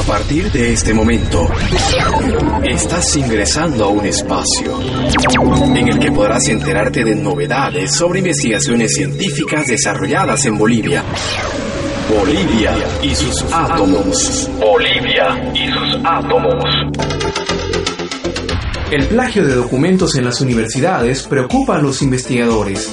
A partir de este momento, estás ingresando a un espacio en el que podrás enterarte de novedades sobre investigaciones científicas desarrolladas en Bolivia. Bolivia y sus átomos. Bolivia y sus átomos. El plagio de documentos en las universidades preocupa a los investigadores.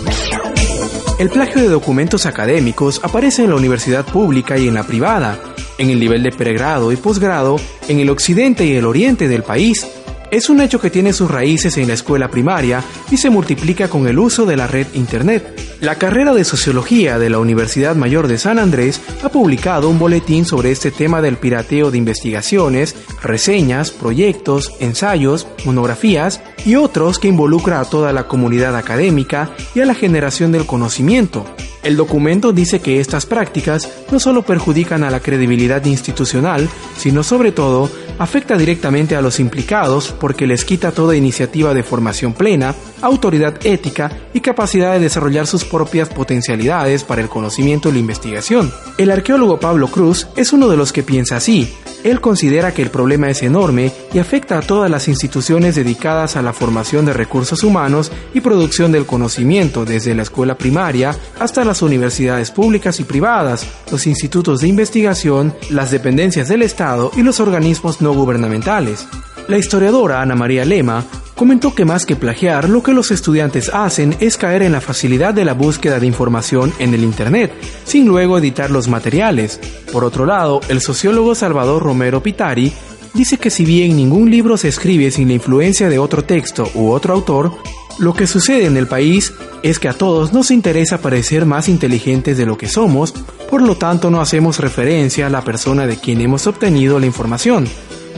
El plagio de documentos académicos aparece en la universidad pública y en la privada, en el nivel de pregrado y posgrado, en el occidente y el oriente del país. Es un hecho que tiene sus raíces en la escuela primaria y se multiplica con el uso de la red Internet. La carrera de Sociología de la Universidad Mayor de San Andrés ha publicado un boletín sobre este tema del pirateo de investigaciones, reseñas, proyectos, ensayos, monografías y otros que involucra a toda la comunidad académica y a la generación del conocimiento. El documento dice que estas prácticas no solo perjudican a la credibilidad institucional, sino sobre todo afecta directamente a los implicados porque les quita toda iniciativa de formación plena, autoridad ética y capacidad de desarrollar sus propias potencialidades para el conocimiento y la investigación. El arqueólogo Pablo Cruz es uno de los que piensa así, él considera que el problema es enorme y afecta a todas las instituciones dedicadas a la formación de recursos humanos y producción del conocimiento, desde la escuela primaria hasta las universidades públicas y privadas, los institutos de investigación, las dependencias del Estado y los organismos no gubernamentales. La historiadora Ana María Lema comentó que más que plagiar, lo que los estudiantes hacen es caer en la facilidad de la búsqueda de información en el Internet, sin luego editar los materiales. Por otro lado, el sociólogo Salvador Romero Pitari dice que si bien ningún libro se escribe sin la influencia de otro texto u otro autor, lo que sucede en el país es que a todos nos interesa parecer más inteligentes de lo que somos, por lo tanto no hacemos referencia a la persona de quien hemos obtenido la información.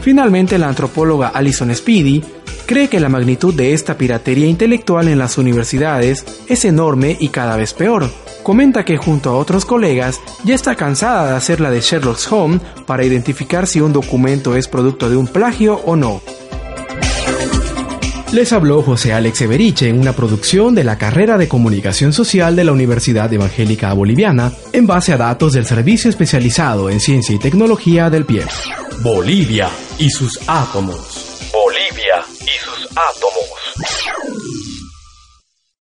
Finalmente, la antropóloga Alison Speedy cree que la magnitud de esta piratería intelectual en las universidades es enorme y cada vez peor. Comenta que junto a otros colegas ya está cansada de hacer la de Sherlock Holmes para identificar si un documento es producto de un plagio o no. Les habló José Alex Everiche en una producción de la carrera de Comunicación Social de la Universidad Evangélica Boliviana en base a datos del Servicio Especializado en Ciencia y Tecnología del PIE. Bolivia y sus átomos. átomos.